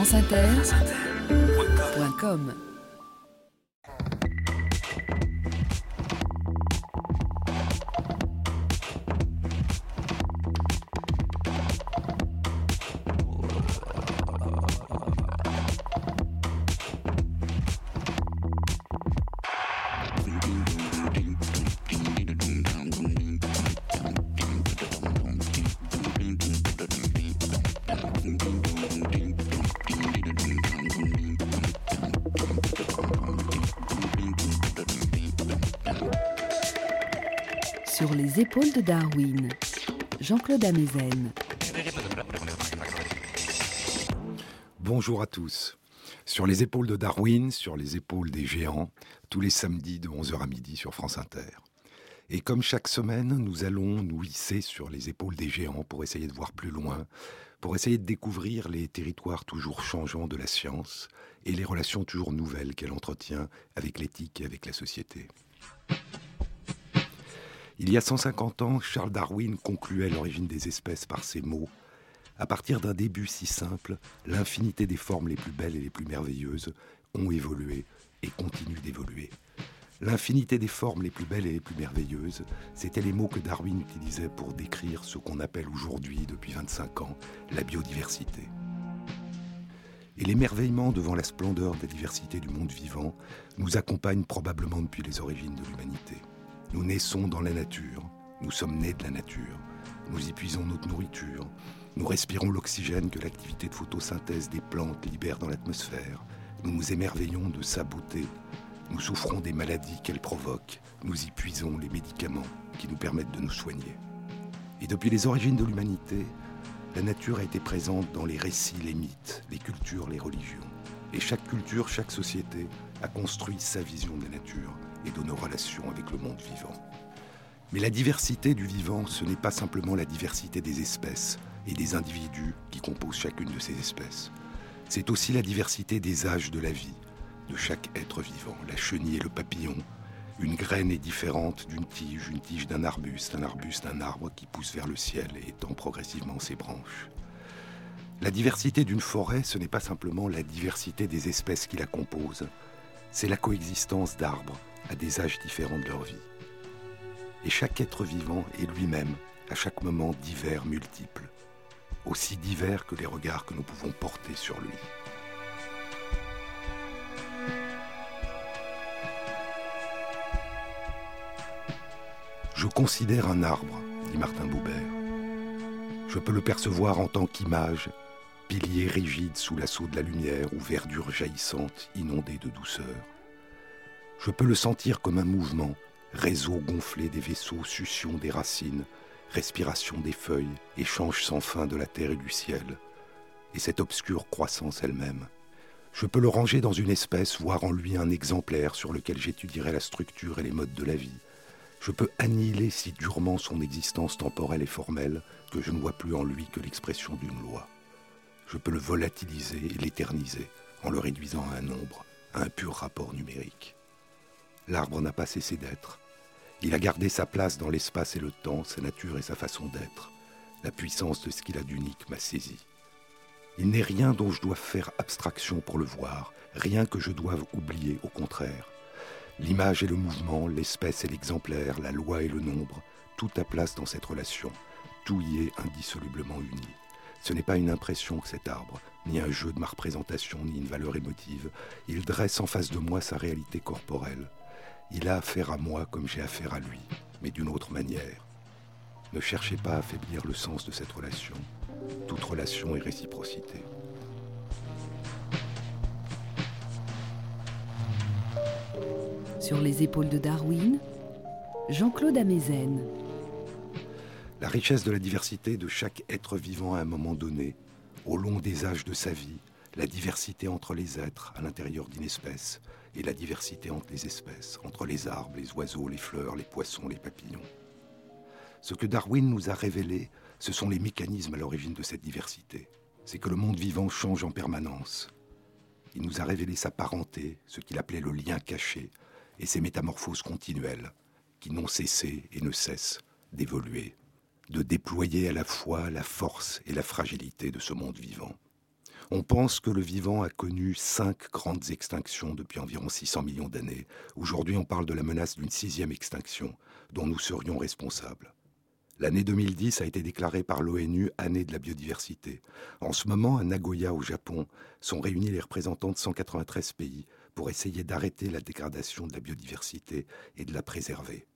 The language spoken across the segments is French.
franceinter.com Sur les épaules de Darwin, Jean-Claude Amezen. Bonjour à tous. Sur les épaules de Darwin, sur les épaules des géants, tous les samedis de 11h à midi sur France Inter. Et comme chaque semaine, nous allons nous hisser sur les épaules des géants pour essayer de voir plus loin, pour essayer de découvrir les territoires toujours changeants de la science et les relations toujours nouvelles qu'elle entretient avec l'éthique et avec la société. Il y a 150 ans, Charles Darwin concluait l'origine des espèces par ces mots. À partir d'un début si simple, l'infinité des formes les plus belles et les plus merveilleuses ont évolué et continuent d'évoluer. L'infinité des formes les plus belles et les plus merveilleuses, c'étaient les mots que Darwin utilisait pour décrire ce qu'on appelle aujourd'hui, depuis 25 ans, la biodiversité. Et l'émerveillement devant la splendeur de la diversité du monde vivant nous accompagne probablement depuis les origines de l'humanité. Nous naissons dans la nature, nous sommes nés de la nature, nous y puisons notre nourriture, nous respirons l'oxygène que l'activité de photosynthèse des plantes libère dans l'atmosphère, nous nous émerveillons de sa beauté, nous souffrons des maladies qu'elle provoque, nous y puisons les médicaments qui nous permettent de nous soigner. Et depuis les origines de l'humanité, la nature a été présente dans les récits, les mythes, les cultures, les religions. Et chaque culture, chaque société a construit sa vision de la nature et de nos relations avec le monde vivant. Mais la diversité du vivant, ce n'est pas simplement la diversité des espèces et des individus qui composent chacune de ces espèces. C'est aussi la diversité des âges de la vie, de chaque être vivant, la chenille et le papillon. Une graine est différente d'une tige, une tige d'un arbuste, un arbuste d'un arbre qui pousse vers le ciel et étend progressivement ses branches. La diversité d'une forêt, ce n'est pas simplement la diversité des espèces qui la composent, c'est la coexistence d'arbres à des âges différents de leur vie. Et chaque être vivant est lui-même, à chaque moment, divers, multiple, aussi divers que les regards que nous pouvons porter sur lui. Je considère un arbre, dit Martin Boubert. Je peux le percevoir en tant qu'image, pilier rigide sous l'assaut de la lumière ou verdure jaillissante inondée de douceur. Je peux le sentir comme un mouvement, réseau gonflé des vaisseaux, succion des racines, respiration des feuilles, échange sans fin de la terre et du ciel, et cette obscure croissance elle-même. Je peux le ranger dans une espèce, voir en lui un exemplaire sur lequel j'étudierai la structure et les modes de la vie. Je peux annihiler si durement son existence temporelle et formelle que je ne vois plus en lui que l'expression d'une loi. Je peux le volatiliser et l'éterniser en le réduisant à un nombre, à un pur rapport numérique. L'arbre n'a pas cessé d'être. Il a gardé sa place dans l'espace et le temps, sa nature et sa façon d'être. La puissance de ce qu'il a d'unique m'a saisi. Il n'est rien dont je doive faire abstraction pour le voir, rien que je doive oublier, au contraire. L'image et le mouvement, l'espèce et l'exemplaire, la loi et le nombre, tout a place dans cette relation. Tout y est indissolublement uni. Ce n'est pas une impression que cet arbre, ni un jeu de ma représentation, ni une valeur émotive. Il dresse en face de moi sa réalité corporelle. Il a affaire à moi comme j'ai affaire à lui, mais d'une autre manière. Ne cherchez pas à affaiblir le sens de cette relation. Toute relation est réciprocité. Sur les épaules de Darwin, Jean-Claude Amezen. La richesse de la diversité de chaque être vivant à un moment donné, au long des âges de sa vie, la diversité entre les êtres à l'intérieur d'une espèce et la diversité entre les espèces, entre les arbres, les oiseaux, les fleurs, les poissons, les papillons. Ce que Darwin nous a révélé, ce sont les mécanismes à l'origine de cette diversité. C'est que le monde vivant change en permanence. Il nous a révélé sa parenté, ce qu'il appelait le lien caché, et ses métamorphoses continuelles, qui n'ont cessé et ne cessent d'évoluer, de déployer à la fois la force et la fragilité de ce monde vivant. On pense que le vivant a connu cinq grandes extinctions depuis environ 600 millions d'années. Aujourd'hui, on parle de la menace d'une sixième extinction dont nous serions responsables. L'année 2010 a été déclarée par l'ONU année de la biodiversité. En ce moment, à Nagoya, au Japon, sont réunis les représentants de 193 pays pour essayer d'arrêter la dégradation de la biodiversité et de la préserver.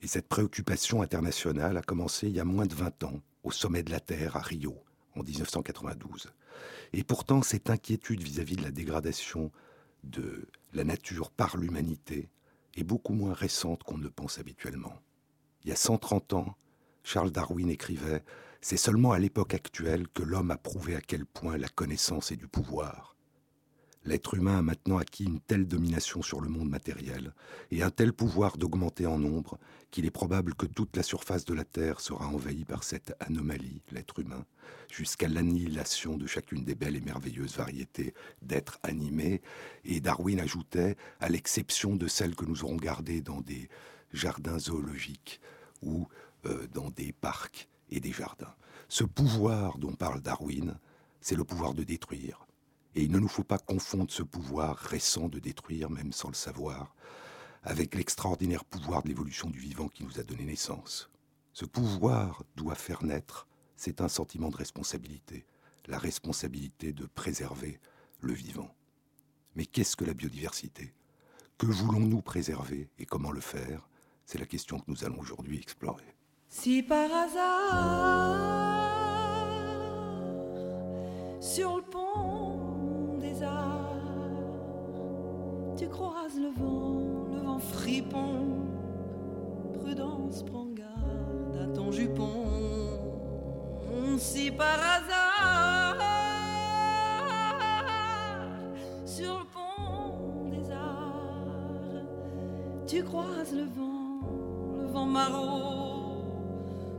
Et cette préoccupation internationale a commencé il y a moins de 20 ans, au sommet de la Terre à Rio, en 1992. Et pourtant, cette inquiétude vis-à-vis de la dégradation de la nature par l'humanité est beaucoup moins récente qu'on ne le pense habituellement. Il y a 130 ans, Charles Darwin écrivait C'est seulement à l'époque actuelle que l'homme a prouvé à quel point la connaissance est du pouvoir. L'être humain a maintenant acquis une telle domination sur le monde matériel et un tel pouvoir d'augmenter en nombre qu'il est probable que toute la surface de la Terre sera envahie par cette anomalie, l'être humain, jusqu'à l'annihilation de chacune des belles et merveilleuses variétés d'êtres animés. Et Darwin ajoutait, à l'exception de celles que nous aurons gardées dans des jardins zoologiques ou euh, dans des parcs et des jardins. Ce pouvoir dont parle Darwin, c'est le pouvoir de détruire et il ne nous faut pas confondre ce pouvoir récent de détruire, même sans le savoir, avec l'extraordinaire pouvoir de l'évolution du vivant qui nous a donné naissance. Ce pouvoir doit faire naître, c'est un sentiment de responsabilité, la responsabilité de préserver le vivant. Mais qu'est-ce que la biodiversité? Que voulons-nous préserver et comment le faire? C'est la question que nous allons aujourd'hui explorer. Si par hasard, sur le pont, tu croises le vent, le vent fripon. Prudence, prends garde à ton jupon. Si par hasard, sur le pont des arts, tu croises le vent, le vent maraud.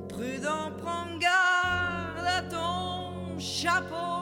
Prudent, prends garde à ton chapeau.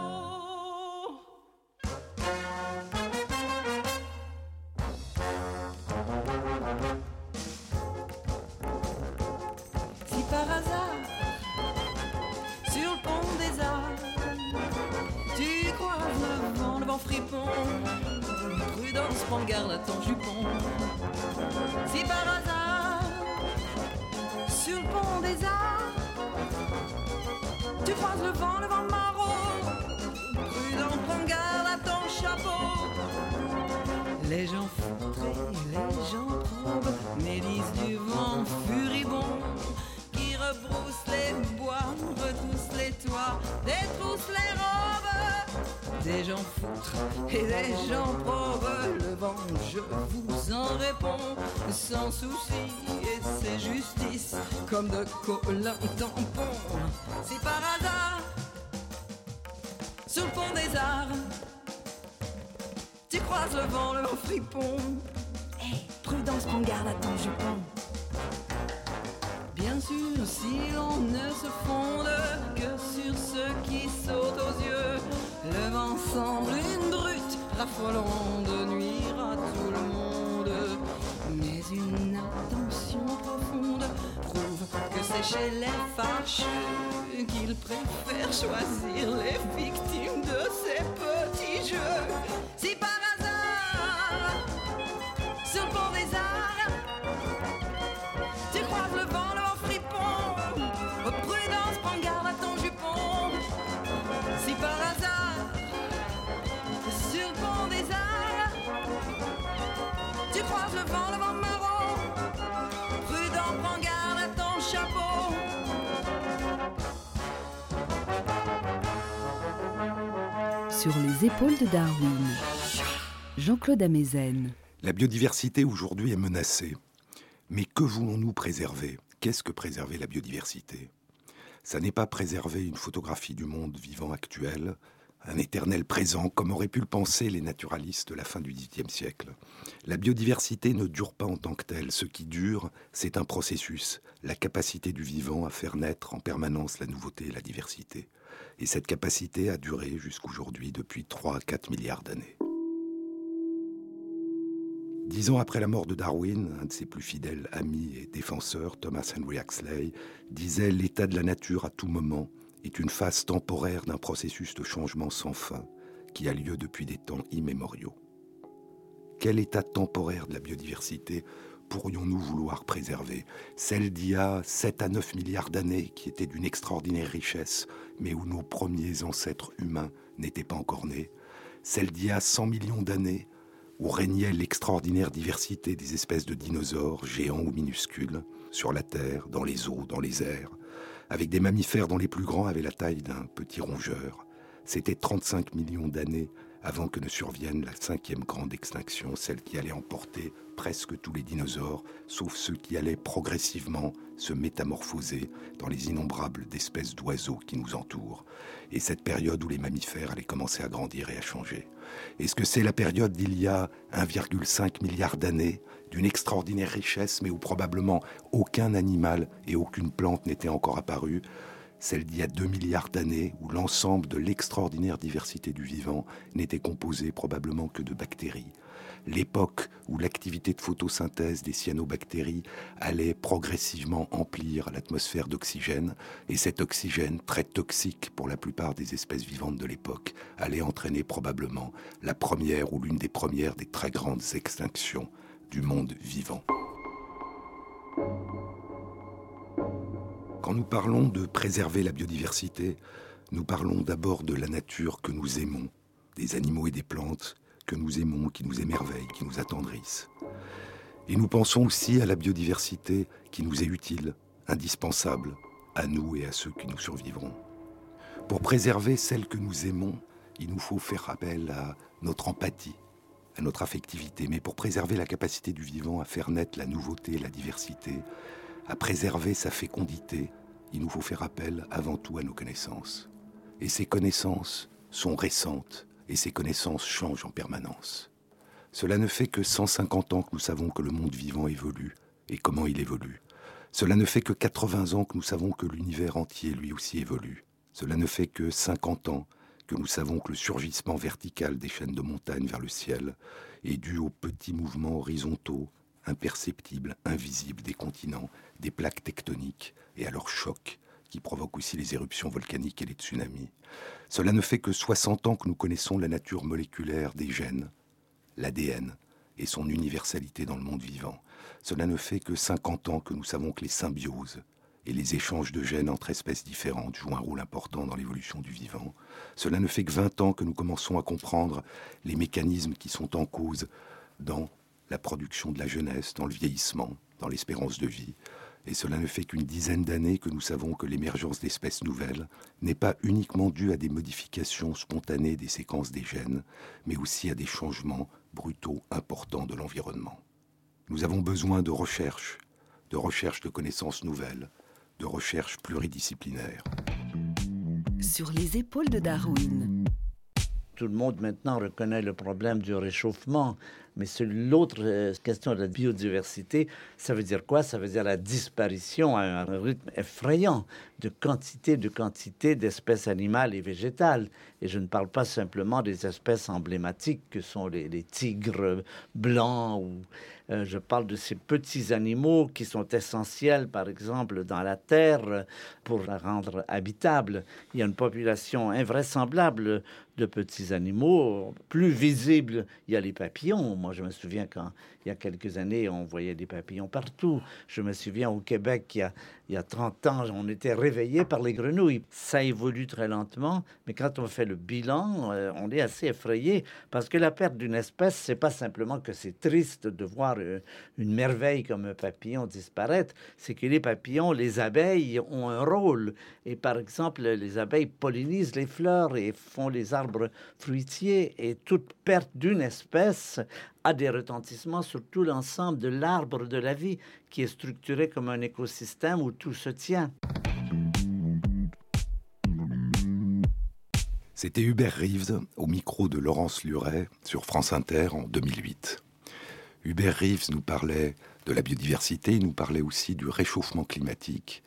Et des gens probes. Le vent, je vous en réponds sans souci et c'est justice comme de collant tampon. C'est par hasard, sur le pont des arts, tu croises le vent, le vent fripon. Hé, prudence, prends garde à ton jupon. Bien sûr, si l'on ne se fonde que sur ceux qui sautent aux yeux, le vent semble une brute raffolant de nuire à tout le monde. Mais une attention profonde prouve que c'est chez les fâcheux qu'ils préfèrent choisir les victimes de ces petits jeux. Sur les épaules de Darwin, Jean-Claude Amezen. La biodiversité aujourd'hui est menacée. Mais que voulons-nous préserver? Qu'est-ce que préserver la biodiversité? Ça n'est pas préserver une photographie du monde vivant actuel, un éternel présent, comme auraient pu le penser les naturalistes de la fin du XVIIIe siècle. La biodiversité ne dure pas en tant que telle. Ce qui dure, c'est un processus, la capacité du vivant à faire naître en permanence la nouveauté et la diversité. Et cette capacité a duré jusqu'aujourd'hui depuis 3 à 4 milliards d'années. Dix ans après la mort de Darwin, un de ses plus fidèles amis et défenseurs, Thomas Henry Huxley, disait L'état de la nature à tout moment est une phase temporaire d'un processus de changement sans fin qui a lieu depuis des temps immémoriaux. Quel état temporaire de la biodiversité pourrions-nous vouloir préserver? Celle d'il y a 7 à 9 milliards d'années qui était d'une extraordinaire richesse, mais où nos premiers ancêtres humains n'étaient pas encore nés. Celle d'il y a 100 millions d'années où régnait l'extraordinaire diversité des espèces de dinosaures, géants ou minuscules, sur la Terre, dans les eaux, dans les airs, avec des mammifères dont les plus grands avaient la taille d'un petit rongeur. C'était 35 millions d'années avant que ne survienne la cinquième grande extinction, celle qui allait emporter presque tous les dinosaures, sauf ceux qui allaient progressivement se métamorphoser dans les innombrables d'espèces d'oiseaux qui nous entourent, et cette période où les mammifères allaient commencer à grandir et à changer. Est-ce que c'est la période d'il y a 1,5 milliard d'années, d'une extraordinaire richesse, mais où probablement aucun animal et aucune plante n'étaient encore apparus celle d'il y a 2 milliards d'années, où l'ensemble de l'extraordinaire diversité du vivant n'était composé probablement que de bactéries. L'époque où l'activité de photosynthèse des cyanobactéries allait progressivement emplir l'atmosphère d'oxygène, et cet oxygène, très toxique pour la plupart des espèces vivantes de l'époque, allait entraîner probablement la première ou l'une des premières des très grandes extinctions du monde vivant. Quand nous parlons de préserver la biodiversité, nous parlons d'abord de la nature que nous aimons, des animaux et des plantes que nous aimons, qui nous émerveillent, qui nous attendrissent. Et nous pensons aussi à la biodiversité qui nous est utile, indispensable, à nous et à ceux qui nous survivront. Pour préserver celle que nous aimons, il nous faut faire appel à notre empathie, à notre affectivité, mais pour préserver la capacité du vivant à faire naître la nouveauté et la diversité, à préserver sa fécondité, il nous faut faire appel avant tout à nos connaissances. Et ces connaissances sont récentes, et ces connaissances changent en permanence. Cela ne fait que 150 ans que nous savons que le monde vivant évolue, et comment il évolue. Cela ne fait que 80 ans que nous savons que l'univers entier lui aussi évolue. Cela ne fait que 50 ans que nous savons que le surgissement vertical des chaînes de montagnes vers le ciel est dû aux petits mouvements horizontaux imperceptibles, invisibles des continents, des plaques tectoniques et à leur choc qui provoquent aussi les éruptions volcaniques et les tsunamis. Cela ne fait que 60 ans que nous connaissons la nature moléculaire des gènes, l'ADN, et son universalité dans le monde vivant. Cela ne fait que 50 ans que nous savons que les symbioses et les échanges de gènes entre espèces différentes jouent un rôle important dans l'évolution du vivant. Cela ne fait que 20 ans que nous commençons à comprendre les mécanismes qui sont en cause dans la production de la jeunesse, dans le vieillissement, dans l'espérance de vie. Et cela ne fait qu'une dizaine d'années que nous savons que l'émergence d'espèces nouvelles n'est pas uniquement due à des modifications spontanées des séquences des gènes, mais aussi à des changements brutaux importants de l'environnement. Nous avons besoin de recherche, de recherche de connaissances nouvelles, de recherche pluridisciplinaire. Sur les épaules de Darwin. Tout le monde maintenant reconnaît le problème du réchauffement, mais sur l'autre euh, question de la biodiversité, ça veut dire quoi? Ça veut dire la disparition à un rythme effrayant de quantité de quantité d'espèces animales et végétales. Et je ne parle pas simplement des espèces emblématiques que sont les, tigres blancs euh, je parle de ces petits animaux qui sont essentiels, par exemple, dans la terre pour la rendre habitable. Il y a une population invraisemblable de petits animaux. Plus visible, il y a les papillons. Moi, je me souviens quand, il y a quelques années, on voyait des papillons partout. Je me souviens au Québec, il y a, il y a 30 ans, on était réveillés par les grenouilles. Ça évolue très lentement, mais quand on fait le bilan, euh, on est assez effrayé parce que la perte d'une espèce, c'est pas simplement que c'est triste de voir euh, une merveille comme un papillon disparaître, c'est que les papillons, les abeilles ont un rôle. Et par exemple, les abeilles pollinisent les fleurs et font les arbres fruitiers. Et toute perte d'une espèce a des retentissements sur tout l'ensemble de l'arbre de la vie qui est structuré comme un écosystème où tout se tient. C'était Hubert Reeves au micro de Laurence Luret sur France Inter en 2008. Hubert Reeves nous parlait de la biodiversité, il nous parlait aussi du réchauffement climatique.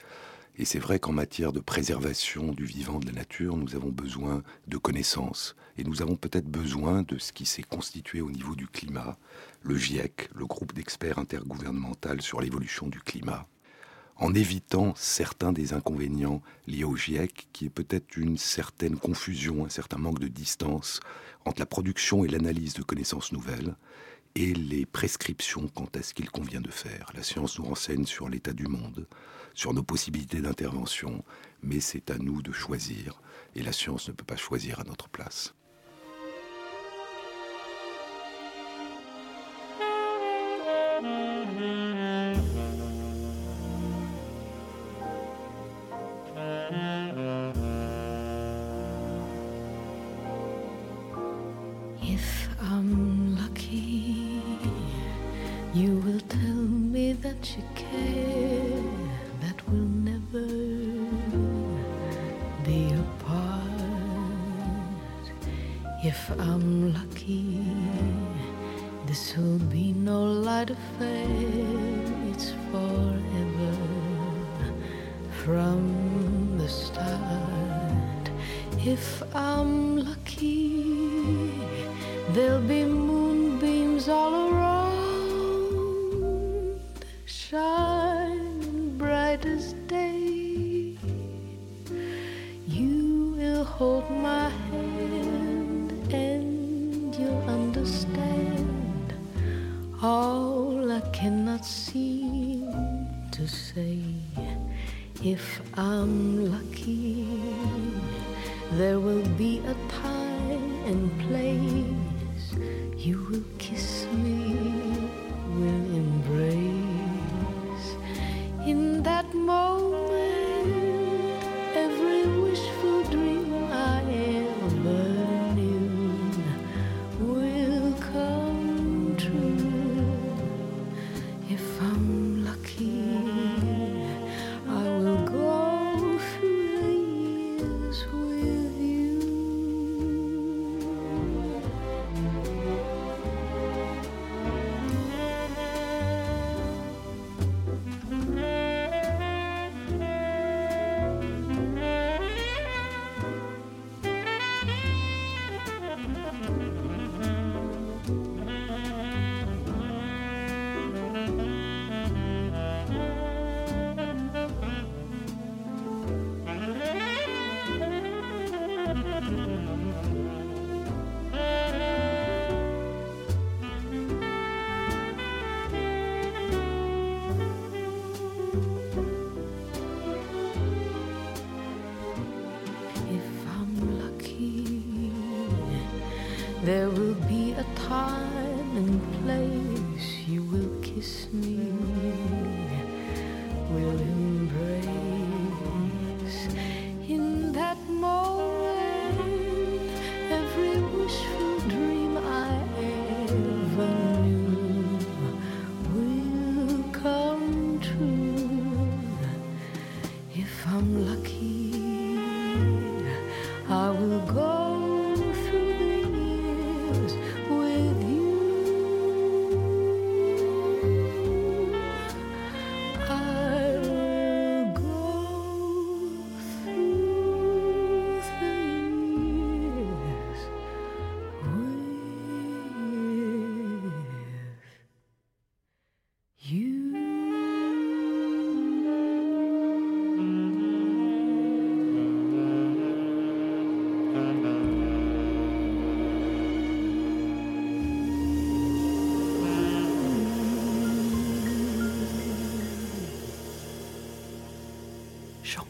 Et c'est vrai qu'en matière de préservation du vivant de la nature, nous avons besoin de connaissances. Et nous avons peut-être besoin de ce qui s'est constitué au niveau du climat, le GIEC, le groupe d'experts intergouvernemental sur l'évolution du climat. en évitant certains des inconvénients liés au GIEC, qui est peut-être une certaine confusion, un certain manque de distance entre la production et l'analyse de connaissances nouvelles et les prescriptions quant à ce qu'il convient de faire. La science nous renseigne sur l'état du monde, sur nos possibilités d'intervention, mais c'est à nous de choisir, et la science ne peut pas choisir à notre place. you came.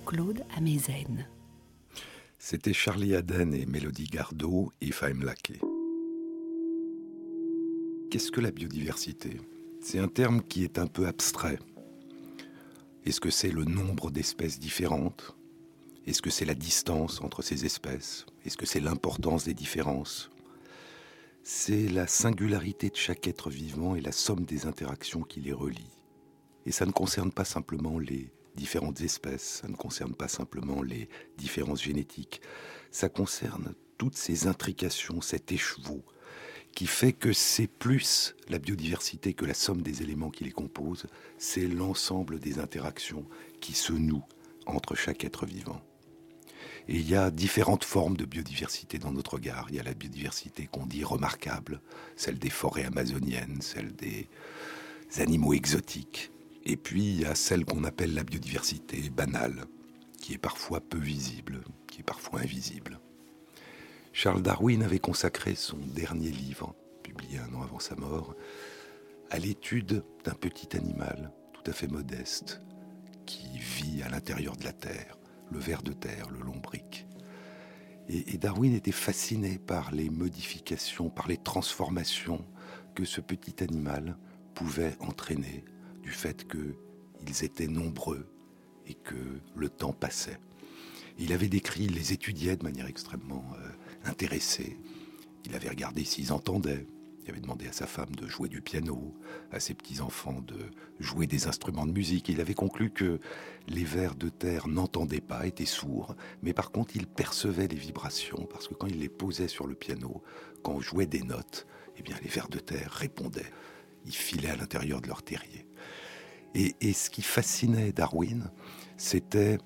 Jean-Claude Amezen. C'était Charlie Aden et Mélodie Gardot, If I'm Lucky. Qu'est-ce que la biodiversité? C'est un terme qui est un peu abstrait. Est-ce que c'est le nombre d'espèces différentes? Est-ce que c'est la distance entre ces espèces? Est-ce que c'est l'importance des différences? C'est la singularité de chaque être vivant et la somme des interactions qui les relient. Et ça ne concerne pas simplement les différentes espèces, ça ne concerne pas simplement les différences génétiques, ça concerne toutes ces intrications, cet écheveau, qui fait que c'est plus la biodiversité que la somme des éléments qui les composent, c'est l'ensemble des interactions qui se nouent entre chaque être vivant. Et il y a différentes formes de biodiversité dans notre regard. Il y a la biodiversité qu'on dit remarquable, celle des forêts amazoniennes, celle des animaux exotiques. Et puis il y a celle qu'on appelle la biodiversité banale, qui est parfois peu visible, qui est parfois invisible. Charles Darwin avait consacré son dernier livre, publié un an avant sa mort, à l'étude d'un petit animal tout à fait modeste qui vit à l'intérieur de la Terre, le ver de terre, le lombric. Et, et, Darwin était fasciné par les modifications, par les transformations que ce petit animal pouvait entraîner du fait qu'ils étaient nombreux et que le temps passait. Il avait décrit, les étudiait de manière extrêmement euh, intéressée. Il avait regardé s'ils entendaient. Il avait demandé à sa femme de jouer du piano, à ses petits-enfants de jouer des instruments de musique. Il avait conclu que les vers de terre n'entendaient pas, étaient sourds, mais par contre ils percevaient les vibrations, parce que quand il les posait sur le piano, quand on jouait des notes, eh bien les vers de terre répondaient. Ils filaient à l'intérieur de leur terrier. Et, ce qui fascinait Darwin, c'était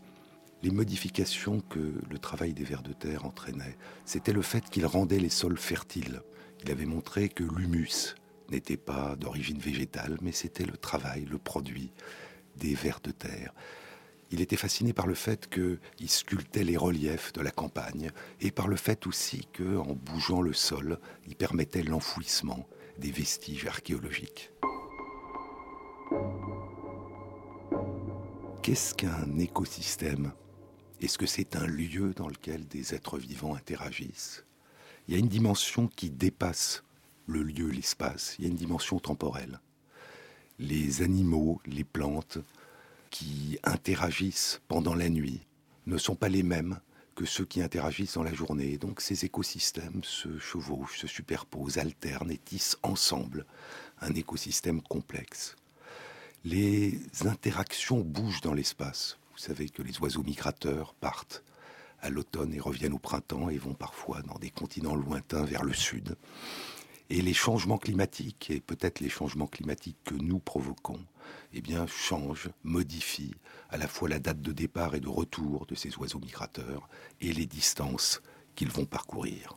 les modifications que le travail des vers de terre entraînait. C'était le fait qu'il rendait les sols fertiles. Il avait montré que l'humus n'était pas d'origine végétale, mais c'était le travail, le produit des vers de terre. Il était fasciné par le fait qu'il sculptait les reliefs de la campagne et par le fait aussi que, en bougeant le sol, il permettait l'enfouissement des vestiges archéologiques. Qu'est-ce qu'un écosystème? Est-ce que c'est un lieu dans lequel des êtres vivants interagissent? Il y a une dimension qui dépasse le lieu, l'espace. Il y a une dimension temporelle. Les animaux, les plantes qui interagissent pendant la nuit ne sont pas les mêmes que ceux qui interagissent dans la journée. Donc ces écosystèmes se chevauchent, se superposent, alternent et tissent ensemble un écosystème complexe les interactions bougent dans l'espace. Vous savez que les oiseaux migrateurs partent à l'automne et reviennent au printemps et vont parfois dans des continents lointains vers le sud. Et les changements climatiques, et peut-être les changements climatiques que nous provoquons, eh bien, changent, modifient à la fois la date de départ et de retour de ces oiseaux migrateurs et les distances qu'ils vont parcourir.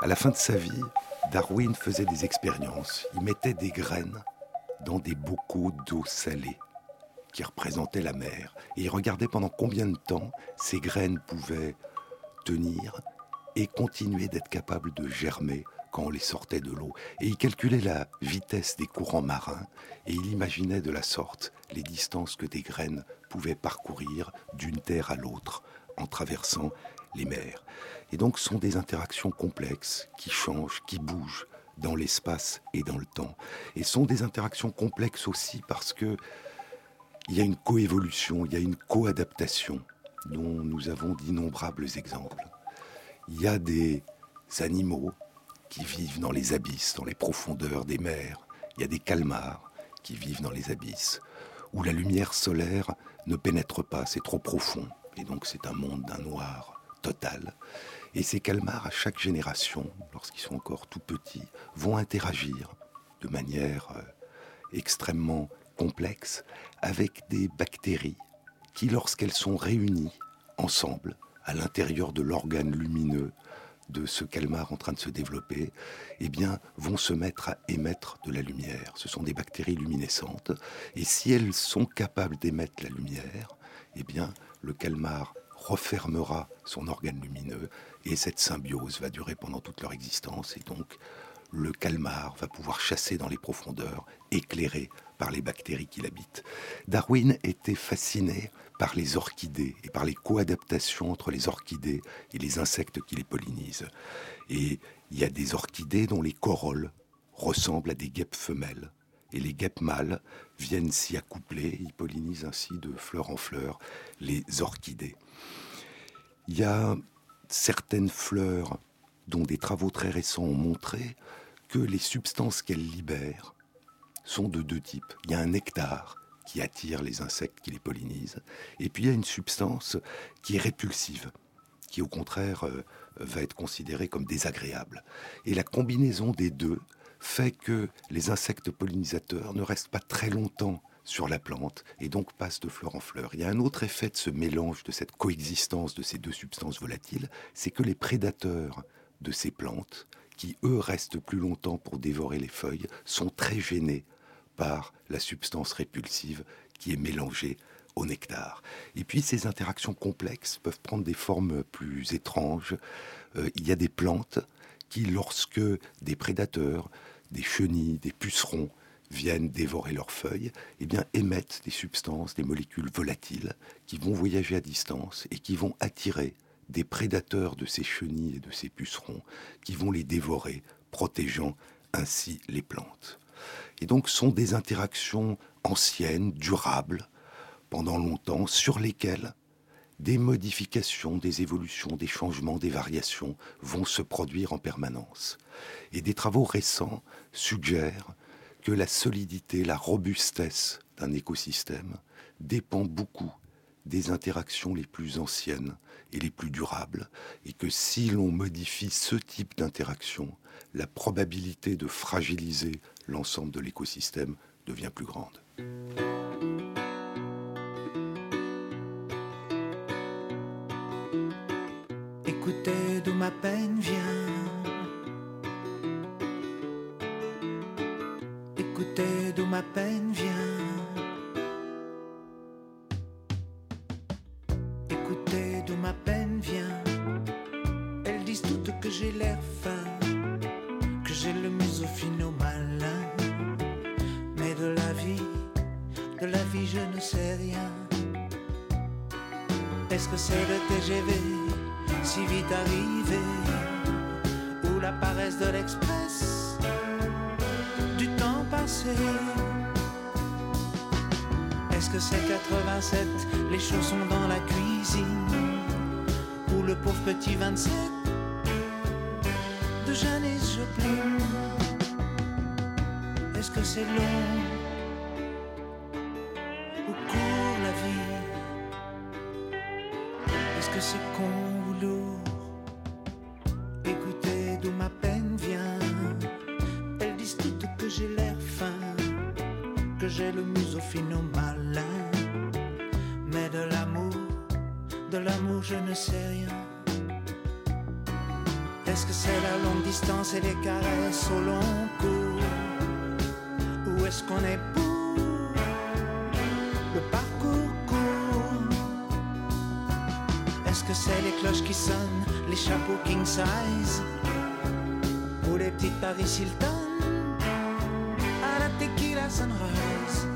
À la fin de sa vie, Darwin faisait des expériences. Il mettait des graines dans des bocaux d'eau salée qui représentaient la mer. Et il regardait pendant combien de temps ces graines pouvaient tenir et continuer d'être capables de germer quand on les sortait de l'eau. Et il calculait la vitesse des courants marins et il imaginait de la sorte les distances que des graines pouvaient parcourir d'une terre à l'autre en traversant les mers. Et donc sont des interactions complexes qui changent, qui bougent dans l'espace et dans le temps. Et sont des interactions complexes aussi parce que il y a une coévolution, il y a une coadaptation dont nous avons d'innombrables exemples. Il y a des animaux qui vivent dans les abysses, dans les profondeurs des mers. Il y a des calmars qui vivent dans les abysses, où la lumière solaire ne pénètre pas, c'est trop profond. Et donc c'est un monde d'un noir Et ces calmars, à chaque génération, lorsqu'ils sont encore tout petits, vont interagir de manière euh, extrêmement complexe avec des bactéries qui, lorsqu'elles sont réunies ensemble à l'intérieur de l'organe lumineux de ce calmar en train de se développer, eh vont se mettre à émettre de la lumière. Ce sont des bactéries luminescentes. Et si elles sont capables d'émettre la lumière, eh bien, le calmar refermera son organe lumineux et cette symbiose va durer pendant toute leur existence et donc le calmar va pouvoir chasser dans les profondeurs, éclairé par les bactéries qui l'habitent. Darwin était fasciné par les orchidées et par les coadaptations entre les orchidées et les insectes qui les pollinisent. Et il y a des orchidées dont les corolles ressemblent à des guêpes femelles et les guêpes mâles viennent s'y accoupler, ils pollinisent ainsi de fleur en fleur les orchidées. Il y a certaines fleurs dont des travaux très récents ont montré que les substances qu'elles libèrent sont de deux types. Il y a un nectar qui attire les insectes qui les pollinisent, et puis il y a une substance qui est répulsive, qui au contraire euh, va être considérée comme désagréable. Et la combinaison des deux fait que les insectes pollinisateurs ne restent pas très longtemps sur la plante et donc passent de fleur en fleur. Il y a un autre effet de ce mélange, de cette coexistence de ces deux substances volatiles, c'est que les prédateurs de ces plantes, qui eux restent plus longtemps pour dévorer les feuilles, sont très gênés par la substance répulsive qui est mélangée au nectar. Et puis ces interactions complexes peuvent prendre des formes plus étranges. Euh, il y a des plantes qui, lorsque des prédateurs, des chenilles, des pucerons viennent dévorer leurs feuilles, eh émettent des substances, des molécules volatiles qui vont voyager à distance et qui vont attirer des prédateurs de ces chenilles et de ces pucerons qui vont les dévorer, protégeant ainsi les plantes. Et donc, sont des interactions anciennes, durables, pendant longtemps, sur lesquelles des modifications, des évolutions, des changements, des variations vont se produire en permanence. Et des travaux récents suggèrent que la solidité, la robustesse d'un écosystème dépend beaucoup des interactions les plus anciennes et les plus durables, et que si l'on modifie ce type d'interaction, la probabilité de fragiliser l'ensemble de l'écosystème devient plus grande. Écoutez d'où ma peine vient. D'où ma peine vient. C'est long ou court la vie Est-ce que c'est con ou lourd Écoutez d'où ma peine vient? Elles disent toutes que j'ai l'air fin, que j'ai le museau fin au malin. Mais de l'amour, de l'amour, je ne sais rien. Est-ce que c'est la longue distance et les caresses au long est pour le parcours court. Est-ce que c'est les cloches qui sonnent, les chapeaux king size? Ou les petites Paris Hilton? À la tequila sunrise.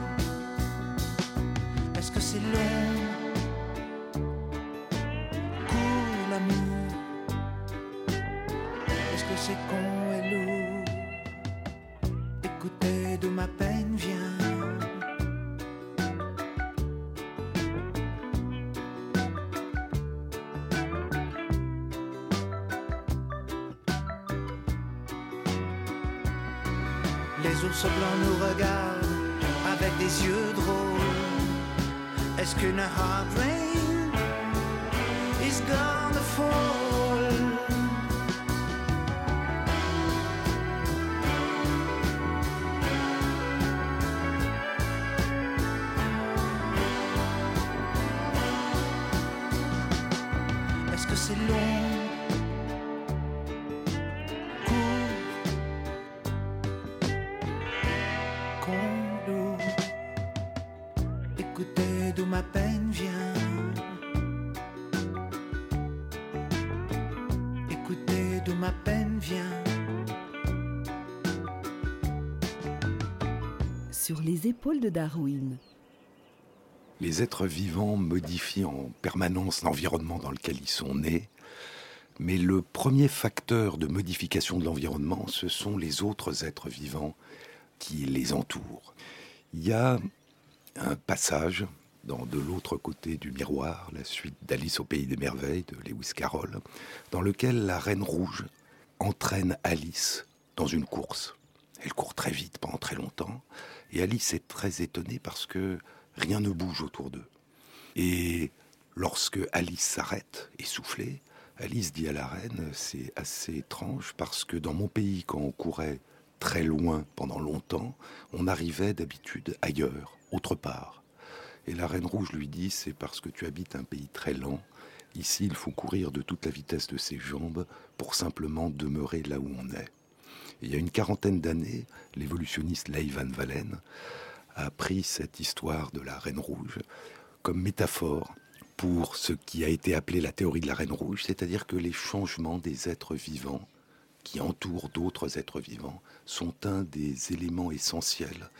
Est-ce que c'est long Court l'amour Est-ce que c'est con Les ours blancs nous regardent avec des yeux drôles. Est-ce qu'une hard Les êtres vivants modifient en permanence l'environnement dans lequel ils sont nés, mais le premier facteur de modification de l'environnement, ce sont les autres êtres vivants qui les entourent. Il y a un passage dans De l'autre côté du miroir, la suite d'Alice au pays des merveilles de Lewis Carroll, dans lequel la reine rouge entraîne Alice dans une course. Elle court très vite et Alice est très étonnée parce que rien ne bouge autour d'eux. Et lorsque Alice s'arrête, essoufflée, Alice dit à la reine, c'est assez étrange parce que dans mon pays, quand on courait très loin pendant longtemps, on arrivait d'habitude ailleurs, autre part. Et la reine rouge lui dit, c'est parce que tu habites un pays très lent. Ici, il faut courir de toute la vitesse de ses jambes pour simplement demeurer là où on est. il y a une quarantaine d'années, l'évolutionniste Leigh Van Valen a pris cette histoire de la Reine Rouge comme métaphore pour ce qui a été appelé la théorie de la Reine Rouge, c'est-à-dire que les changements des êtres vivants qui entourent d'autres êtres vivants sont un des éléments essentiels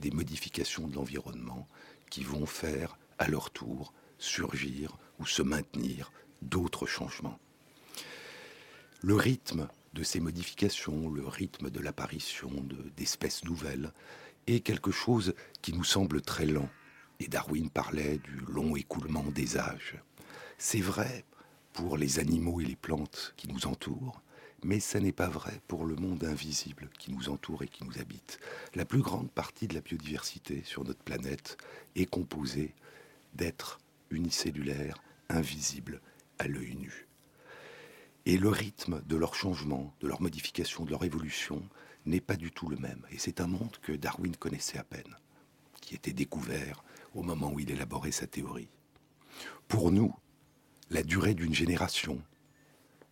des modifications de l'environnement qui vont faire à leur tour surgir ou se maintenir d'autres changements. Le rythme de ces modifications, le rythme de l'apparition d'espèces nouvelles, est quelque chose qui nous semble très lent. Et Darwin parlait du long écoulement des âges. C'est vrai pour les animaux et les plantes qui nous entourent, mais ce n'est pas vrai pour le monde invisible qui nous entoure et qui nous habite. La plus grande partie de la biodiversité sur notre planète est composée d'êtres unicellulaires, invisibles à l'œil nu. Et le rythme de leur changement, de leur modification, de leur évolution n'est pas du tout le même. Et c'est un monde que Darwin connaissait à peine, qui était découvert au moment où il élaborait sa théorie. Pour nous, la durée d'une génération,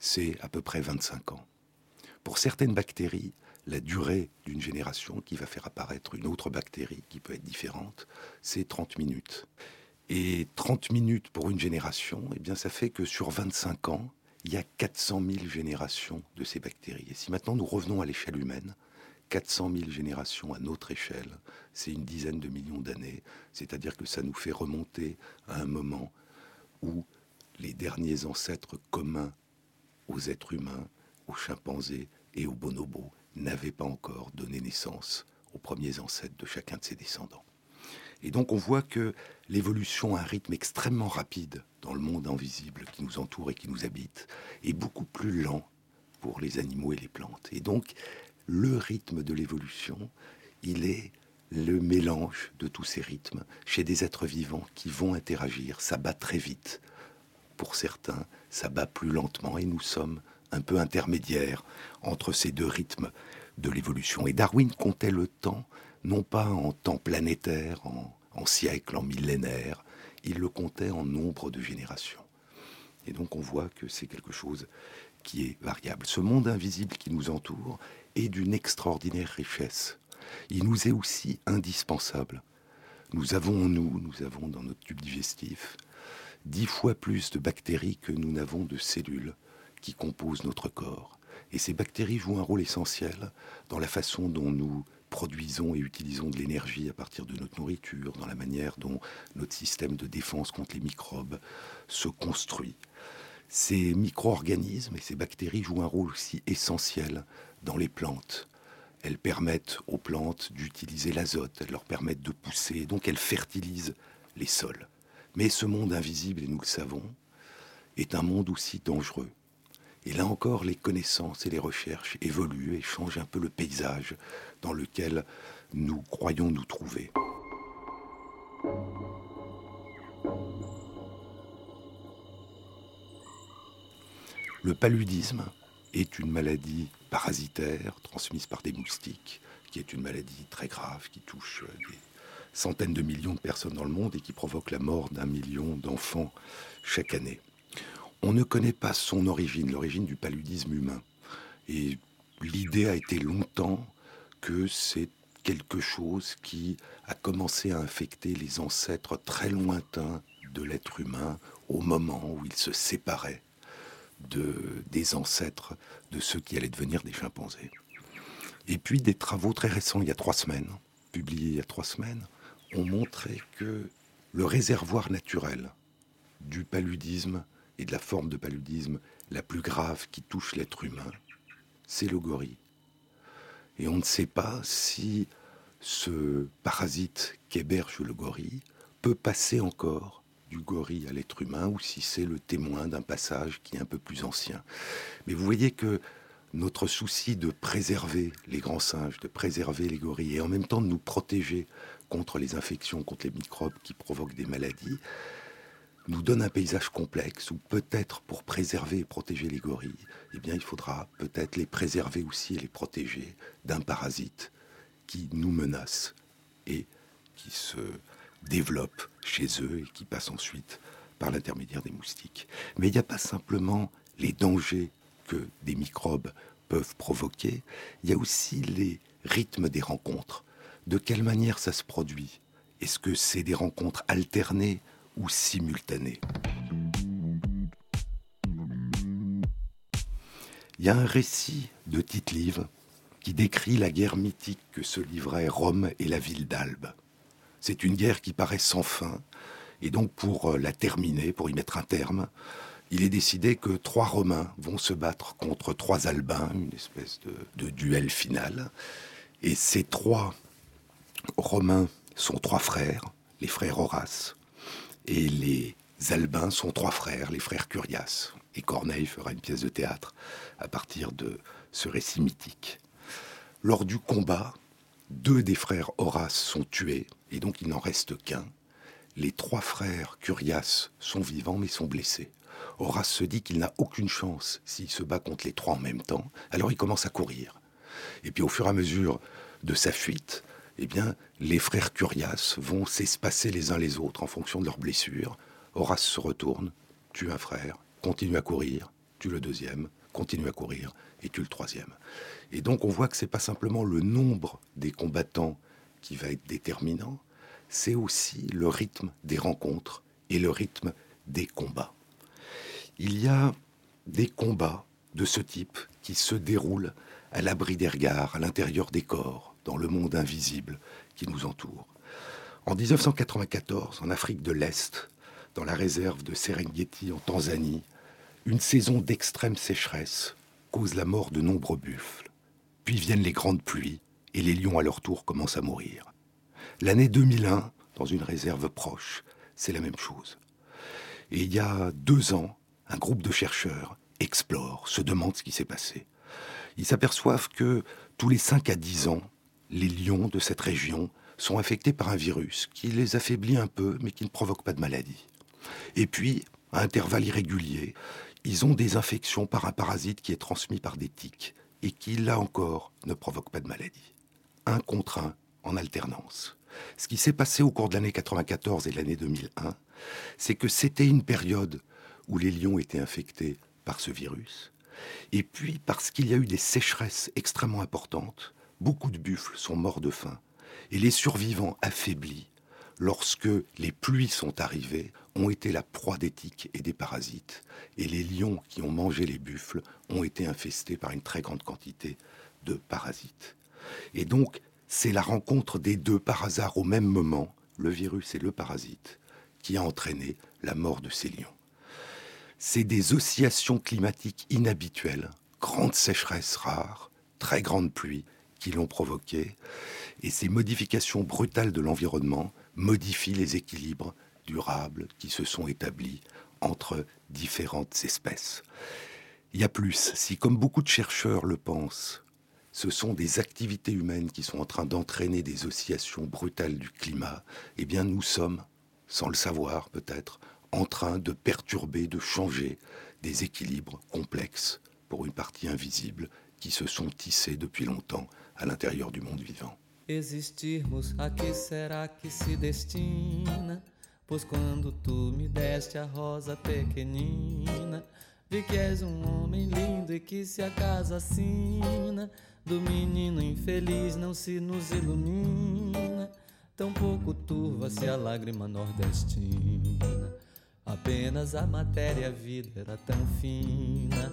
c'est à peu près 25 ans. Pour certaines bactéries, la durée d'une génération qui va faire apparaître une autre bactérie qui peut être différente, c'est 30 minutes. Et 30 minutes pour une génération, eh bien ça fait que sur 25 ans, il y a 400 000 générations de ces bactéries. Et si maintenant nous revenons à l'échelle humaine, 400 000 générations à notre échelle, c'est une dizaine de millions d'années, c'est-à-dire que ça nous fait remonter à un moment où les derniers ancêtres communs aux êtres humains, aux chimpanzés et aux bonobos n'avaient pas encore donné naissance aux premiers ancêtres de chacun de ses descendants. Et donc on voit que l'évolution a un rythme extrêmement rapide dans le monde invisible qui nous entoure et qui nous habite, et beaucoup plus lent pour les animaux et les plantes. Et donc le rythme de l'évolution, il est le mélange de tous ces rythmes chez des êtres vivants qui vont interagir. Ça bat très vite. Pour certains, ça bat plus lentement et nous sommes un peu intermédiaires entre ces deux rythmes de l'évolution. Et Darwin comptait le temps, non pas en temps planétaire, en, en siècles, en millénaires, il le comptait en nombre de générations. Et donc on voit que c'est quelque chose qui est variable. Ce monde invisible qui nous entoure est d'une extraordinaire richesse. Il nous est aussi indispensable. Nous avons en nous, nous avons dans notre tube digestif, dix fois plus de bactéries que nous n'avons de cellules qui composent notre corps. Et ces bactéries jouent un rôle essentiel dans la façon dont nous produisons et utilisons de l'énergie à partir de notre nourriture, dans la manière dont notre système de défense contre les microbes se construit. Ces micro-organismes et ces bactéries jouent un rôle aussi essentiel dans les plantes. Elles permettent aux plantes d'utiliser l'azote, elles leur permettent de pousser, donc elles fertilisent les sols. Mais ce monde invisible, et nous le savons, est un monde aussi dangereux. Et là encore, les connaissances et les recherches évoluent et changent un peu le paysage dans lequel nous croyons nous trouver. Le paludisme est une maladie parasitaire transmise par des moustiques, qui est une maladie très grave qui touche des centaines de millions de personnes dans le monde et qui provoque la mort d'un million d'enfants chaque année. On ne connaît pas son origine, l'origine du paludisme humain. Et l'idée a été longtemps que c'est quelque chose qui a commencé à infecter les ancêtres très lointains de l'être humain au moment où il se séparait de, des ancêtres de ceux qui allaient devenir des chimpanzés. Et puis des travaux très récents, il y a trois semaines, publiés il y a trois semaines, ont montré que le réservoir naturel du paludisme et de la forme de paludisme la plus grave qui touche l'être humain, c'est le gorille. Et on ne sait pas si ce parasite qu'héberge le gorille peut passer encore du gorille à l'être humain ou si c'est le témoin d'un passage qui est un peu plus ancien. Mais vous voyez que notre souci de préserver les grands singes, de préserver les gorilles et en même temps de nous protéger contre les infections, contre les microbes qui provoquent des maladies, nous donne un paysage complexe où peut-être pour préserver et protéger les gorilles, eh bien il faudra peut-être les préserver aussi et les protéger d'un parasite qui nous menace et qui se développe chez eux et qui passe ensuite par l'intermédiaire des moustiques. Mais il n'y a pas simplement les dangers que des microbes peuvent provoquer, il y a aussi les rythmes des rencontres. De quelle manière ça se produit? Est-ce que c'est des rencontres alternées ou simultanées Il y a un récit de Tite-Live qui décrit la guerre mythique que se livraient Rome et la ville d'Albe. C'est une guerre qui paraît sans fin, et donc pour euh, la terminer, pour y mettre un terme, il est décidé que trois Romains vont se battre contre trois Albins, une espèce de, duel final. Et ces trois Romains sont trois frères, les frères Horace, et les Albins sont trois frères, les frères Curias. Et Corneille fera une pièce de théâtre à partir de ce récit mythique. Lors du combat, deux des frères Horace sont tués, et donc il n'en reste qu'un. Les trois frères Curias sont vivants mais sont blessés. Horace se dit qu'il n'a aucune chance s'il se bat contre les trois en même temps, alors il commence à courir. Et puis au fur et à mesure de sa fuite, eh bien, les frères Curias vont s'espacer les uns les autres en fonction de leurs blessures. Horace se retourne, tue un frère, continue à courir, tue le deuxième, continue à courir et tue le troisième. Et donc on voit que c'est pas simplement le nombre des combattants qui va être déterminant, c'est aussi le rythme des rencontres et le rythme des combats il y a des combats de ce type qui se déroulent à l'abri des regards, à l'intérieur des corps, dans le monde invisible qui nous entoure. En 1994, en Afrique de l'Est, dans la réserve de Serengeti en Tanzanie, une saison d'extrême sécheresse cause la mort de nombreux buffles. Puis viennent les grandes pluies et les lions à leur tour commencent à mourir. L'année 2001, dans une réserve proche, c'est la même chose. Et il y a deux ans, un groupe de chercheurs explore, se demande ce qui s'est passé. Ils s'aperçoivent que tous les 5 à 10 ans, les lions de cette région sont infectés par un virus qui les affaiblit un peu mais qui ne provoque pas de maladie. Et puis, à intervalles irréguliers, ils ont des infections par un parasite qui est transmis par des tiques et qui, là encore, ne provoque pas de maladie. Un contre un, en alternance. Ce qui s'est passé au cours de l'année 94 et l'année 2001, c'est que c'était une période où les lions étaient infectés par ce virus. Et puis, parce qu'il y a eu des sécheresses extrêmement importantes, beaucoup de buffles sont morts de faim. Et les survivants affaiblis, lorsque les pluies sont arrivées, ont été la proie des tiques et des parasites. Et les lions qui ont mangé les buffles ont été infestés par une très grande quantité de parasites. Et donc, c'est la rencontre des deux par hasard au même moment, le virus et le parasite, qui a entraîné la mort de ces lions c'est des oscillations climatiques inhabituelles, grandes sécheresses rares, très grandes pluies qui l'ont provoqué, et ces modifications brutales de l'environnement modifient les équilibres durables qui se sont établis entre différentes espèces. Il y a plus, si comme beaucoup de chercheurs le pensent, ce sont des activités humaines qui sont en train d'entraîner des oscillations brutales du climat, eh bien nous sommes, sans le savoir peut-être, en train de perturber, de changer des équilibres complexes pour une partie invisible qui se sont tissés depuis longtemps à l'intérieur du monde vivant. Existirmos, a que será que se destina? Pois quando tu me deste a rosa pequenina, vi que és um homem lindo e que se a casa assina do menino infeliz não se nos ilumina. Tão pouco turva se a lágrima nordestina. Apenas a matéria, a vida era tão fina.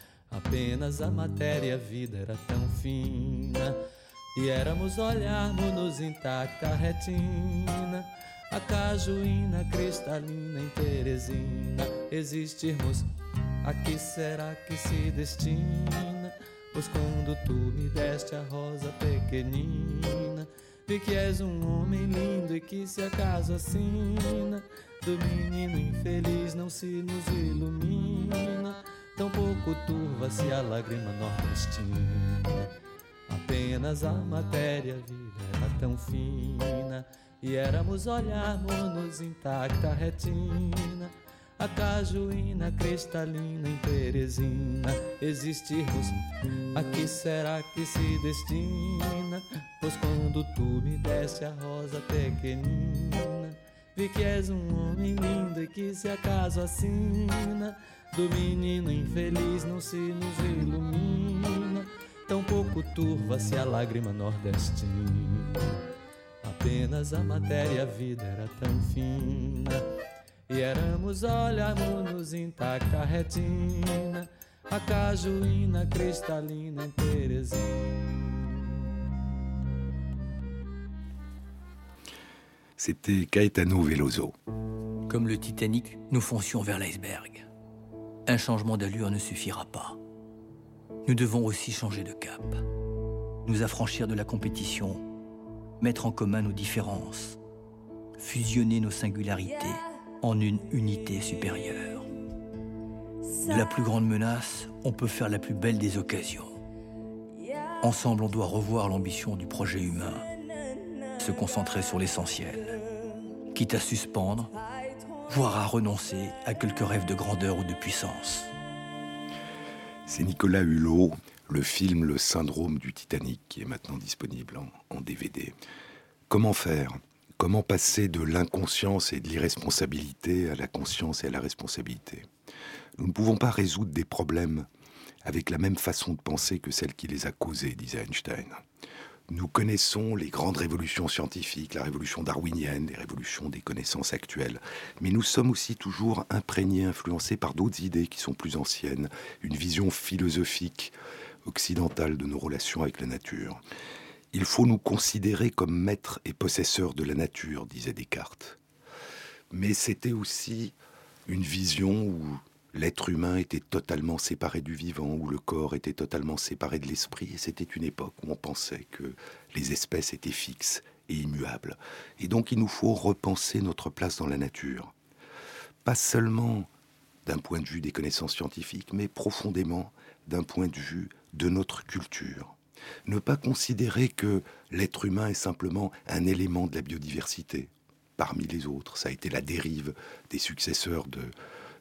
Apenas a matéria, a vida era tão fina. E éramos olharmos-nos intacta retina. A cajuína cristalina em Teresina. Existirmos, a que será que se destina? Pois quando tu me deste a rosa pequenina, vi que és um homem lindo e que se acaso assina do menino infeliz não se nos ilumina, pouco turva-se a lágrima nordestina. Apenas a matéria vida era tão fina e éramos olharmos-nos intacta retina. A cajuína cristalina em Teresina existirmos, a que será que se destina? Pois quando tu me deste a rosa pequenina, vi que és um homem lindo e que se acaso assina, do menino infeliz não se nos ilumina, tão pouco turva-se a lágrima nordestina. Apenas a matéria, a vida era tão fina e éramos olharmos intacta retina, a cajuína cristalina em Teresina. C'était Caetano Veloso. Comme le Titanic, nous foncions vers l'iceberg. Un changement d'allure ne suffira pas. Nous devons aussi changer de cap. Nous affranchir de la compétition, mettre en commun nos différences, fusionner nos singularités en une unité supérieure. De la plus grande menace, on peut faire la plus belle des occasions. Ensemble, on doit revoir l'ambition du projet humain, se concentrer sur l'essentiel, quitte à suspendre, voire à renoncer à quelques rêves de grandeur ou de puissance. C'est Nicolas Hulot, le film Le syndrome du Titanic, qui est maintenant disponible en, en DVD. Comment faire? Comment passer de l'inconscience et de l'irresponsabilité à la conscience et à la responsabilité? Nous ne pouvons pas résoudre des problèmes avec la même façon de penser que celle qui les a causés, disait Einstein. Nous connaissons les grandes révolutions scientifiques, la révolution darwinienne, les révolutions des connaissances actuelles, mais nous sommes aussi toujours imprégnés, influencés par d'autres idées qui sont plus anciennes, une vision philosophique occidentale de nos relations avec la nature. Il faut nous considérer comme maîtres et possesseurs de la nature, disait Descartes. Mais c'était aussi une vision où l'être humain était totalement séparé du vivant, où le corps était totalement séparé de l'esprit, et c'était une époque où on pensait que les espèces étaient fixes et immuables. Et donc il nous faut repenser notre place dans la nature. Pas seulement d'un point de vue des connaissances scientifiques, mais profondément d'un point de vue de notre culture ne pas considérer que l'être humain est simplement un élément de la biodiversité parmi les autres. Ça a été la dérive des successeurs de,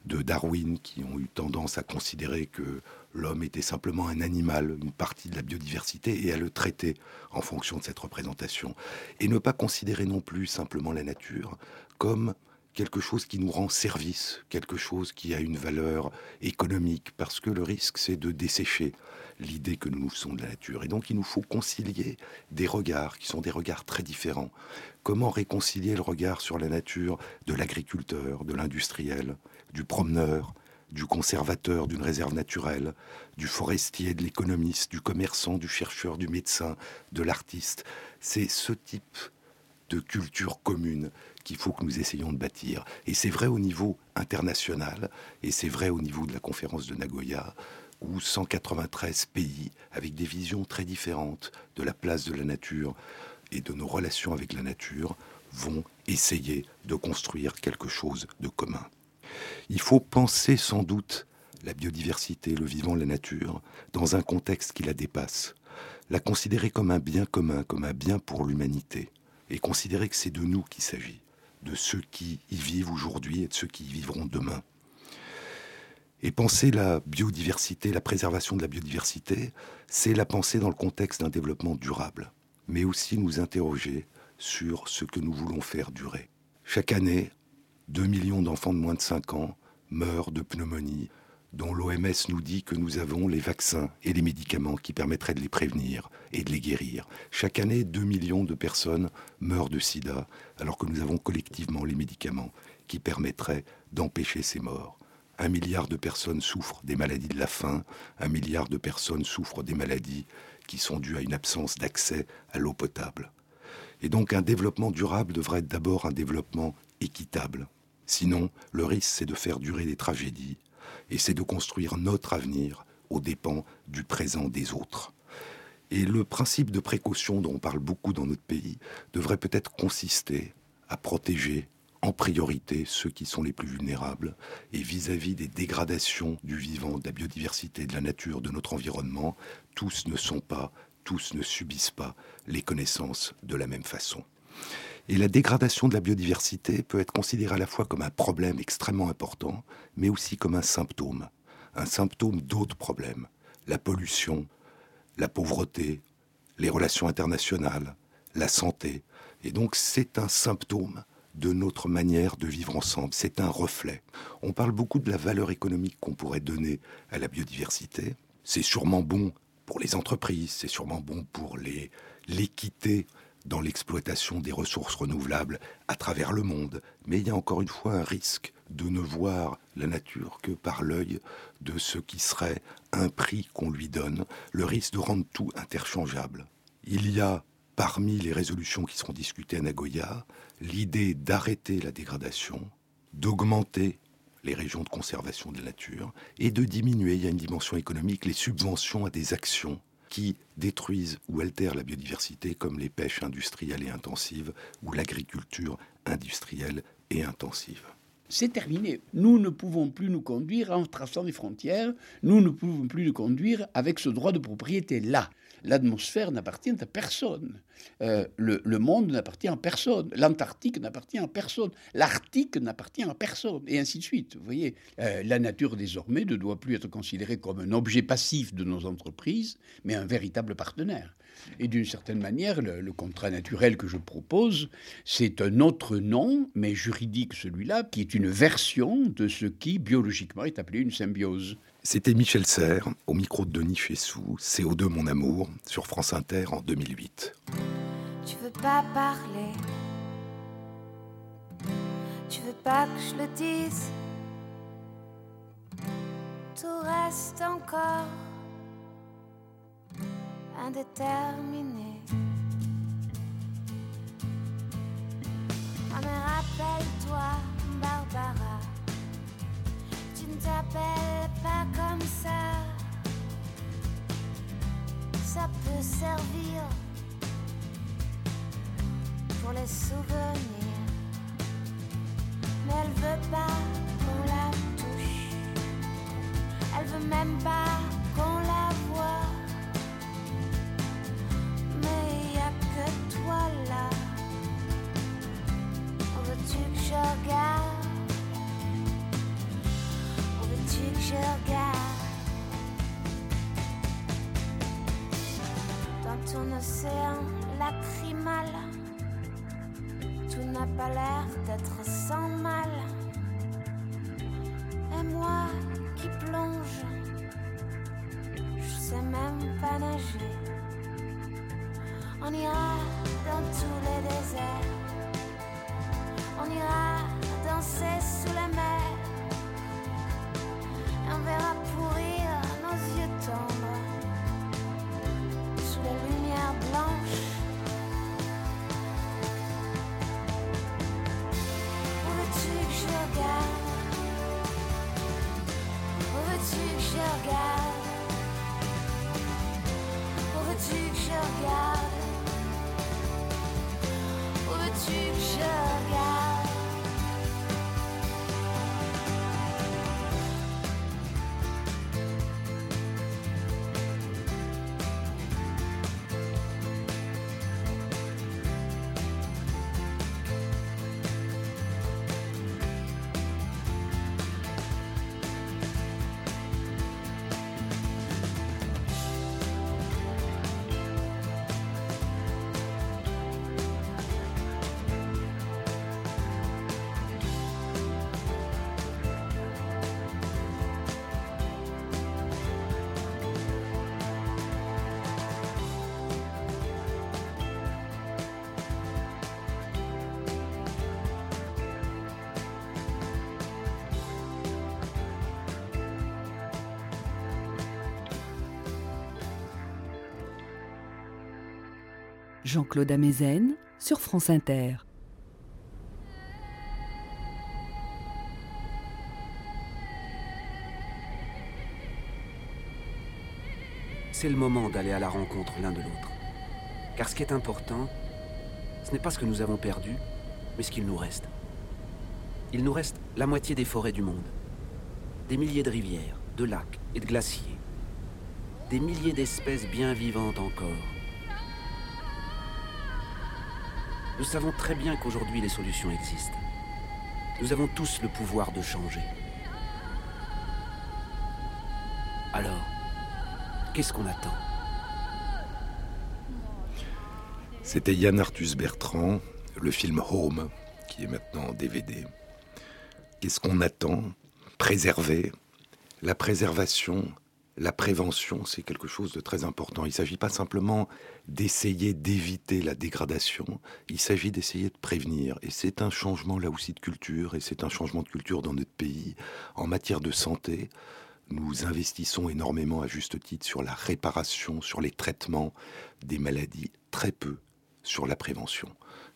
de Darwin qui ont eu tendance à considérer que l'homme était simplement un animal, une partie de la biodiversité, et à le traiter en fonction de cette représentation. Et ne pas considérer non plus simplement la nature comme quelque chose qui nous rend service, quelque chose qui a une valeur économique, parce que le risque c'est de dessécher l'idée que nous nous sommes de la nature. Et donc il nous faut concilier des regards qui sont des regards très différents. Comment réconcilier le regard sur la nature de l'agriculteur, de l'industriel, du promeneur, du conservateur d'une réserve naturelle, du forestier, de l'économiste, du commerçant, du chercheur, du médecin, de l'artiste. C'est ce type de culture commune qu'il faut que nous essayions de bâtir. Et c'est vrai au niveau international, et c'est vrai au niveau de la conférence de Nagoya, où 193 pays, avec des visions très différentes de la place de la nature et de nos relations avec la nature, vont essayer de construire quelque chose de commun. Il faut penser sans doute la biodiversité, le vivant, la nature, dans un contexte qui la dépasse, la considérer comme un bien commun, comme un bien pour l'humanité, et considérer que c'est de nous qu'il s'agit, de ceux qui y vivent aujourd'hui et de ceux qui y vivront demain. Et penser la biodiversité, la préservation de la biodiversité, c'est la penser dans le contexte d'un développement durable, mais aussi nous interroger sur ce que nous voulons faire durer. Chaque année, 2 millions d'enfants de moins de 5 ans meurent de pneumonie, dont l'OMS nous dit que nous avons les vaccins et les médicaments qui permettraient de les prévenir et de les guérir. Chaque année, 2 millions de personnes meurent de sida, alors que nous avons collectivement les médicaments qui permettraient d'empêcher ces morts. Un milliard de personnes souffrent des maladies de la faim, un milliard de personnes souffrent des maladies qui sont dues à une absence d'accès à l'eau potable. Et donc un développement durable devrait être d'abord un développement équitable. Sinon, le risque, c'est de faire durer des tragédies, et c'est de construire notre avenir aux dépens du présent des autres. Et le principe de précaution dont on parle beaucoup dans notre pays devrait peut-être consister à protéger en priorité ceux qui sont les plus vulnérables et vis-à-vis des dégradations du vivant, de la biodiversité, de la nature, de notre environnement, tous ne sont pas tous ne subissent pas les connaissances de la même façon. Et la dégradation de la biodiversité peut être considérée à la fois comme un problème extrêmement important, mais aussi comme un symptôme, un symptôme d'autres problèmes, la pollution, la pauvreté, les relations internationales, la santé. Et donc c'est un symptôme de notre manière de vivre ensemble. C'est un reflet. On parle beaucoup de la valeur économique qu'on pourrait donner à la biodiversité. C'est sûrement bon pour les entreprises, c'est sûrement bon pour l'équité dans l'exploitation des ressources renouvelables à travers le monde. Mais il y a encore une fois un risque de ne voir la nature que par l'œil de ce qui serait un prix qu'on lui donne, le risque de rendre tout interchangeable. Il y a parmi les résolutions qui seront discutées à Nagoya l'idée d'arrêter la dégradation, d'augmenter les régions de conservation de la nature et de diminuer, il y a une dimension économique, les subventions à des actions qui détruisent ou altèrent la biodiversité comme les pêches industrielles et intensives ou l'agriculture industrielle et intensive. C'est terminé. Nous ne pouvons plus nous conduire en traçant des frontières, nous ne pouvons plus nous conduire avec ce droit de propriété-là. L'atmosphère n'appartient à personne. Euh, le, monde n'appartient à personne. L'Antarctique n'appartient à personne. L'Arctique n'appartient à personne. Et ainsi de suite. Vous voyez, euh, la nature désormais ne doit plus être considérée comme un objet passif de nos entreprises, mais un véritable partenaire. Et d'une certaine manière, le, contrat naturel que je propose, c'est un autre nom, mais juridique celui-là, qui est une version de ce qui biologiquement est appelé une symbiose. C'était Michel Serres, au micro de Denis Fessou, CO2 Mon Amour, sur France Inter en 2008. Tu veux pas parler Tu veux pas que je le dise Tout reste encore indéterminé. Ah mais rappelle-toi, Barbara ne t'appelles pas comme ça. Ça peut servir pour les souvenirs. Mais elle veut pas qu'on la touche. Elle veut même pas qu'on la océan lacrymal. Tout n'a pas l'air d'être sans mal. Et moi qui plonge, je sais même pas nager. On ira dans tous les déserts. Où veux-tu que je Jean-Claude Amezen sur France Inter. C'est le moment d'aller à la rencontre l'un de l'autre. Car ce qui est important, ce n'est pas ce que nous avons perdu, mais ce qu'il nous reste. Il nous reste la moitié des forêts du monde, des milliers de rivières, de lacs et de glaciers. des milliers d'espèces bien vivantes encore. Nous savons très bien qu'aujourd'hui les solutions existent. Nous avons tous le pouvoir de changer. Alors, qu'est-ce qu'on attend? C'était Yann Arthus Bertrand, le film Home, qui est maintenant en DVD. Qu'est-ce qu'on attend? Préserver. La préservation, la prévention, c'est quelque chose de très important. Il ne s'agit pas simplement d'essayer d'éviter la dégradation, il s'agit d'essayer de prévenir. Et c'est un changement là aussi de culture, et c'est un changement de culture dans notre pays. En matière de santé, nous investissons énormément à juste titre sur la réparation, sur les traitements des maladies, très peu sur la prévention.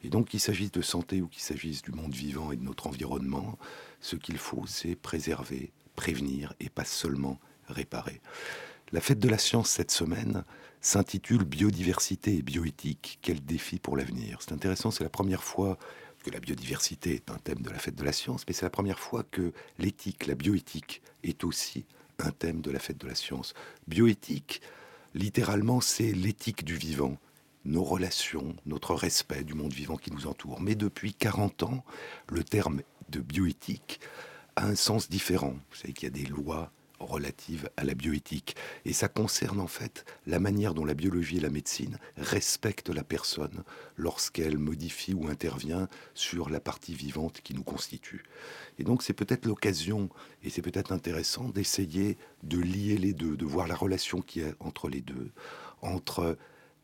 Et donc qu'il s'agisse de santé ou qu'il s'agisse du monde vivant et de notre environnement, ce qu'il faut, c'est préserver, prévenir et pas seulement réparer. La fête de la science cette semaine s'intitule Biodiversité et bioéthique, quel défi pour l'avenir C'est intéressant, c'est la première fois que la biodiversité est un thème de la fête de la science, mais c'est la première fois que l'éthique, la bioéthique, est aussi un thème de la fête de la science. Bioéthique, littéralement, c'est l'éthique du vivant, nos relations, notre respect du monde vivant qui nous entoure. Mais depuis 40 ans, le terme de bioéthique a un sens différent. Vous savez qu'il y a des lois relative à la bioéthique. Et ça concerne en fait la manière dont la biologie et la médecine respectent la personne lorsqu'elle modifie ou intervient sur la partie vivante qui nous constitue. Et donc c'est peut-être l'occasion, et c'est peut-être intéressant, d'essayer de lier les deux, de voir la relation qu'il y a entre les deux, entre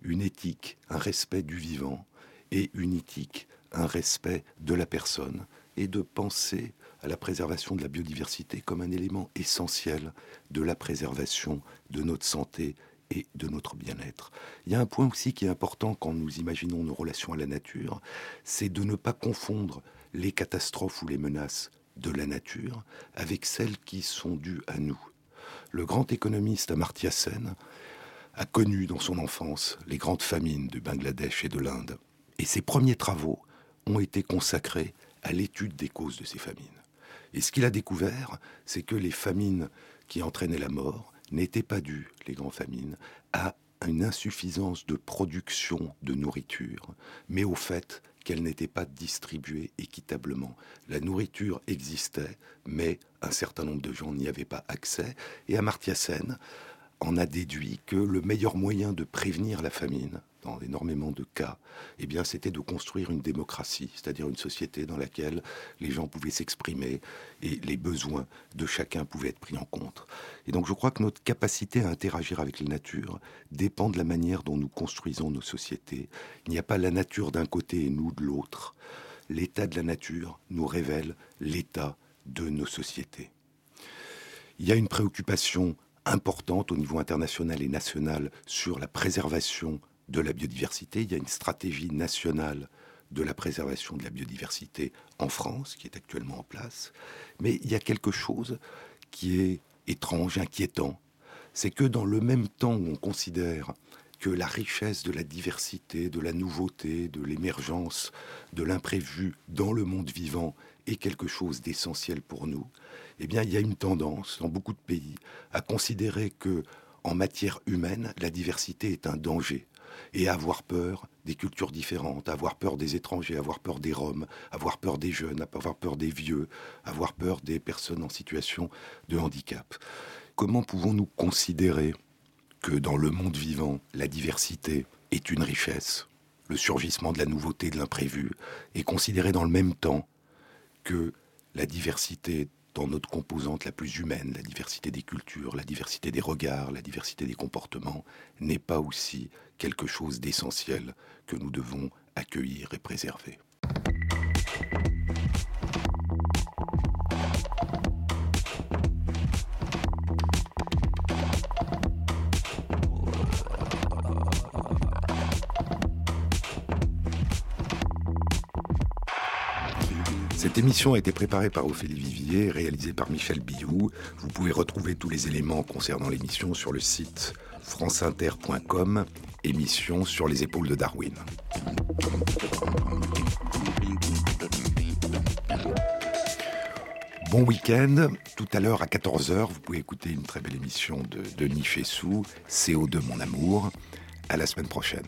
une éthique, un respect du vivant, et une éthique, un respect de la personne, et de penser à la préservation de la biodiversité comme un élément essentiel de la préservation de notre santé et de notre bien-être. Il y a un point aussi qui est important quand nous imaginons nos relations à la nature, c'est de ne pas confondre les catastrophes ou les menaces de la nature avec celles qui sont dues à nous. Le grand économiste Amartya Sen a connu dans son enfance les grandes famines du Bangladesh et de l'Inde. Et ses premiers travaux ont été consacrés à l'étude des causes de ces famines. Et ce qu'il a découvert, c'est que les famines qui entraînaient la mort n'étaient pas dues, les grandes famines, à une insuffisance de production de nourriture, mais au fait qu'elle n'était pas distribuée équitablement. La nourriture existait, mais un certain nombre de gens n'y avaient pas accès. Et Amartya Sen en a déduit que le meilleur moyen de prévenir la famine, dans énormément de cas, eh bien, c'était de construire une démocratie, c'est-à-dire une société dans laquelle les gens pouvaient s'exprimer et les besoins de chacun pouvaient être pris en compte. Et donc, je crois que notre capacité à interagir avec la nature dépend de la manière dont nous construisons nos sociétés. Il n'y a pas la nature d'un côté et nous de l'autre. L'état de la nature nous révèle l'état de nos sociétés. Il y a une préoccupation importante au niveau international et national sur la préservation de la biodiversité. Il y a une stratégie nationale de la préservation de la biodiversité en France qui est actuellement en place. Mais il y a quelque chose qui est étrange, inquiétant. C'est que dans le même temps où on considère que la richesse de la diversité, de la nouveauté, de l'émergence, de l'imprévu dans le monde vivant est quelque chose d'essentiel pour nous, eh bien, il y a une tendance dans beaucoup de pays à considérer que, en matière humaine, la diversité est un danger et avoir peur des cultures différentes, avoir peur des étrangers, avoir peur des Roms, avoir peur des jeunes, avoir peur des vieux, avoir peur des personnes en situation de handicap. Comment pouvons-nous considérer que dans le monde vivant, la diversité est une richesse, le surgissement de la nouveauté, de l'imprévu, et considérer dans le même temps que la diversité dans notre composante la plus humaine, la diversité des cultures, la diversité des regards, la diversité des comportements, n'est pas aussi quelque chose d'essentiel que nous devons accueillir et préserver. Cette émission a été préparée par Ophélie Vivier réalisée par Michel Biou. Vous pouvez retrouver tous les éléments concernant l'émission sur le site franceinter.com, émission sur les épaules de Darwin. Bon week-end. Tout à l'heure à 14h, vous pouvez écouter une très belle émission de Denis Fessou, CO2 Mon Amour. À la semaine prochaine.